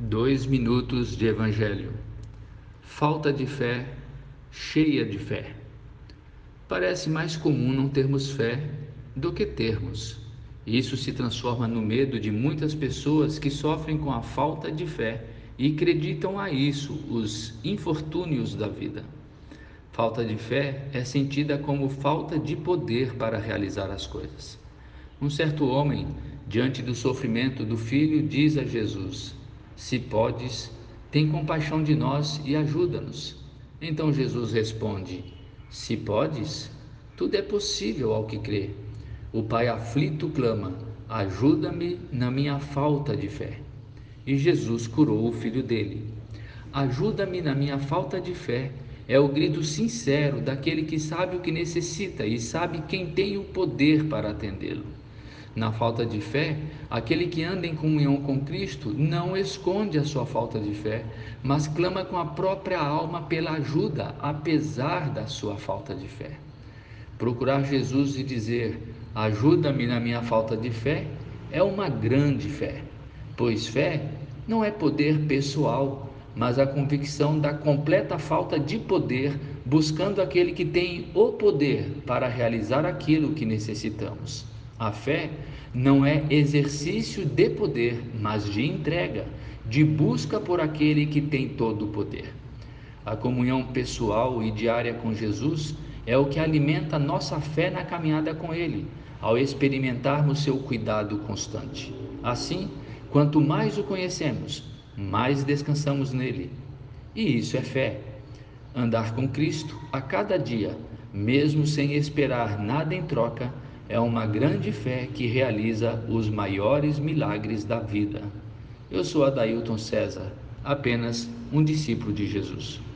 Dois minutos de Evangelho. Falta de fé, cheia de fé. Parece mais comum não termos fé do que termos. Isso se transforma no medo de muitas pessoas que sofrem com a falta de fé e acreditam a isso os infortúnios da vida. Falta de fé é sentida como falta de poder para realizar as coisas. Um certo homem, diante do sofrimento do filho, diz a Jesus: se podes, tem compaixão de nós e ajuda-nos. Então Jesus responde: Se podes, tudo é possível ao que crê. O pai aflito clama: Ajuda-me na minha falta de fé. E Jesus curou o filho dele. Ajuda-me na minha falta de fé é o grito sincero daquele que sabe o que necessita e sabe quem tem o poder para atendê-lo. Na falta de fé, aquele que anda em comunhão com Cristo não esconde a sua falta de fé, mas clama com a própria alma pela ajuda, apesar da sua falta de fé. Procurar Jesus e dizer: Ajuda-me na minha falta de fé, é uma grande fé, pois fé não é poder pessoal, mas a convicção da completa falta de poder, buscando aquele que tem o poder para realizar aquilo que necessitamos. A fé não é exercício de poder, mas de entrega, de busca por aquele que tem todo o poder. A comunhão pessoal e diária com Jesus é o que alimenta nossa fé na caminhada com Ele, ao experimentarmos seu cuidado constante. Assim, quanto mais o conhecemos, mais descansamos nele. E isso é fé. Andar com Cristo a cada dia, mesmo sem esperar nada em troca, é uma grande fé que realiza os maiores milagres da vida. Eu sou Adailton César, apenas um discípulo de Jesus.